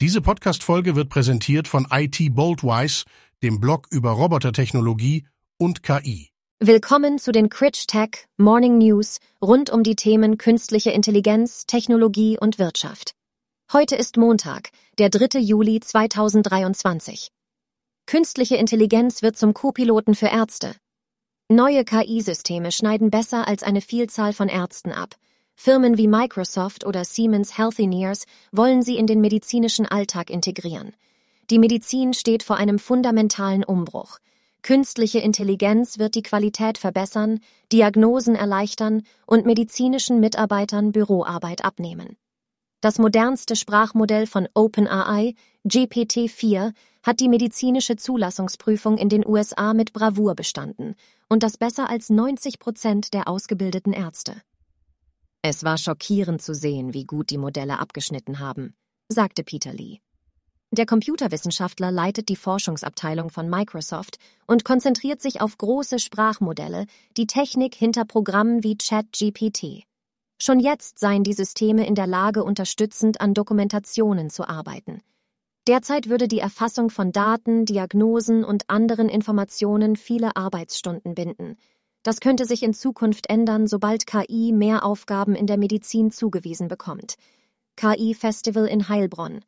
Diese Podcast-Folge wird präsentiert von IT Boldwise, dem Blog über Robotertechnologie und KI. Willkommen zu den Critch Tech Morning News rund um die Themen künstliche Intelligenz, Technologie und Wirtschaft. Heute ist Montag, der 3. Juli 2023. Künstliche Intelligenz wird zum Co-Piloten für Ärzte. Neue KI-Systeme schneiden besser als eine Vielzahl von Ärzten ab – Firmen wie Microsoft oder Siemens Healthineers wollen sie in den medizinischen Alltag integrieren. Die Medizin steht vor einem fundamentalen Umbruch. Künstliche Intelligenz wird die Qualität verbessern, Diagnosen erleichtern und medizinischen Mitarbeitern Büroarbeit abnehmen. Das modernste Sprachmodell von OpenAI, GPT-4, hat die medizinische Zulassungsprüfung in den USA mit Bravour bestanden und das besser als 90 Prozent der ausgebildeten Ärzte. Es war schockierend zu sehen, wie gut die Modelle abgeschnitten haben, sagte Peter Lee. Der Computerwissenschaftler leitet die Forschungsabteilung von Microsoft und konzentriert sich auf große Sprachmodelle, die Technik hinter Programmen wie ChatGPT. Schon jetzt seien die Systeme in der Lage, unterstützend an Dokumentationen zu arbeiten. Derzeit würde die Erfassung von Daten, Diagnosen und anderen Informationen viele Arbeitsstunden binden. Das könnte sich in Zukunft ändern, sobald KI mehr Aufgaben in der Medizin zugewiesen bekommt. KI-Festival in Heilbronn.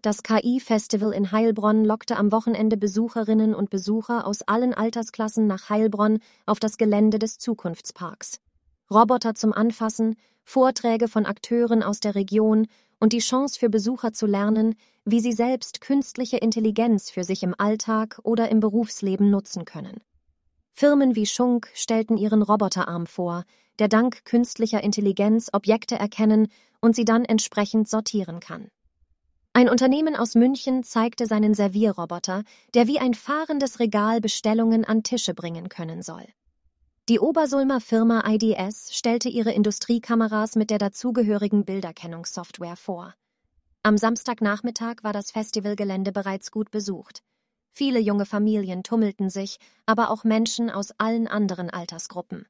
Das KI-Festival in Heilbronn lockte am Wochenende Besucherinnen und Besucher aus allen Altersklassen nach Heilbronn auf das Gelände des Zukunftsparks. Roboter zum Anfassen, Vorträge von Akteuren aus der Region und die Chance für Besucher zu lernen, wie sie selbst künstliche Intelligenz für sich im Alltag oder im Berufsleben nutzen können. Firmen wie Schunk stellten ihren Roboterarm vor, der dank künstlicher Intelligenz Objekte erkennen und sie dann entsprechend sortieren kann. Ein Unternehmen aus München zeigte seinen Servierroboter, der wie ein fahrendes Regal Bestellungen an Tische bringen können soll. Die Obersulmer Firma IDS stellte ihre Industriekameras mit der dazugehörigen Bilderkennungssoftware vor. Am Samstagnachmittag war das Festivalgelände bereits gut besucht. Viele junge Familien tummelten sich, aber auch Menschen aus allen anderen Altersgruppen.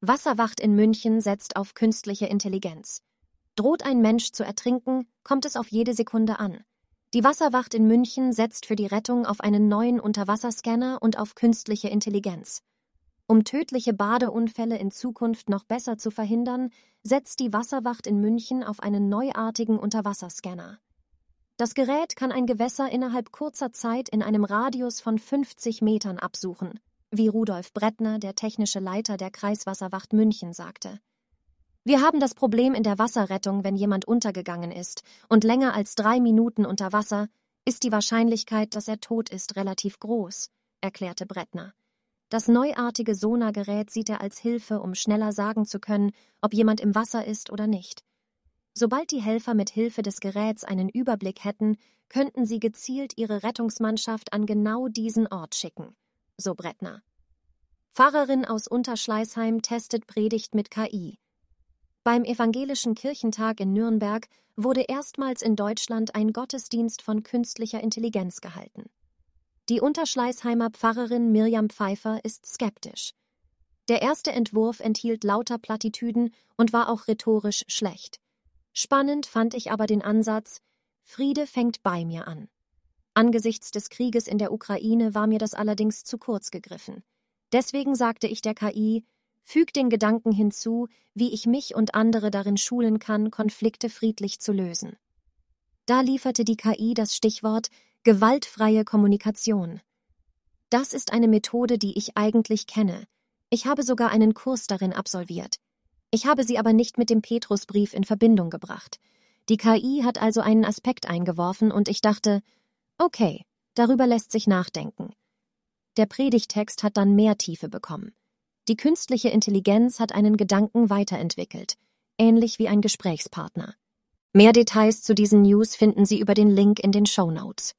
Wasserwacht in München setzt auf künstliche Intelligenz. Droht ein Mensch zu ertrinken, kommt es auf jede Sekunde an. Die Wasserwacht in München setzt für die Rettung auf einen neuen Unterwasserscanner und auf künstliche Intelligenz. Um tödliche Badeunfälle in Zukunft noch besser zu verhindern, setzt die Wasserwacht in München auf einen neuartigen Unterwasserscanner. Das Gerät kann ein Gewässer innerhalb kurzer Zeit in einem Radius von 50 Metern absuchen, wie Rudolf Brettner, der technische Leiter der Kreiswasserwacht München, sagte. Wir haben das Problem in der Wasserrettung, wenn jemand untergegangen ist und länger als drei Minuten unter Wasser, ist die Wahrscheinlichkeit, dass er tot ist, relativ groß, erklärte Brettner. Das neuartige Sonargerät sieht er als Hilfe, um schneller sagen zu können, ob jemand im Wasser ist oder nicht. Sobald die Helfer mit Hilfe des Geräts einen Überblick hätten, könnten sie gezielt ihre Rettungsmannschaft an genau diesen Ort schicken, so Brettner. Pfarrerin aus Unterschleißheim testet Predigt mit KI. Beim Evangelischen Kirchentag in Nürnberg wurde erstmals in Deutschland ein Gottesdienst von künstlicher Intelligenz gehalten. Die Unterschleißheimer Pfarrerin Mirjam Pfeiffer ist skeptisch. Der erste Entwurf enthielt lauter Plattitüden und war auch rhetorisch schlecht. Spannend fand ich aber den Ansatz, Friede fängt bei mir an. Angesichts des Krieges in der Ukraine war mir das allerdings zu kurz gegriffen. Deswegen sagte ich der KI, füg den Gedanken hinzu, wie ich mich und andere darin schulen kann, Konflikte friedlich zu lösen. Da lieferte die KI das Stichwort gewaltfreie Kommunikation. Das ist eine Methode, die ich eigentlich kenne. Ich habe sogar einen Kurs darin absolviert. Ich habe sie aber nicht mit dem Petrusbrief in Verbindung gebracht. Die KI hat also einen Aspekt eingeworfen und ich dachte, okay, darüber lässt sich nachdenken. Der Predigtext hat dann mehr Tiefe bekommen. Die künstliche Intelligenz hat einen Gedanken weiterentwickelt, ähnlich wie ein Gesprächspartner. Mehr Details zu diesen News finden Sie über den Link in den Show Notes.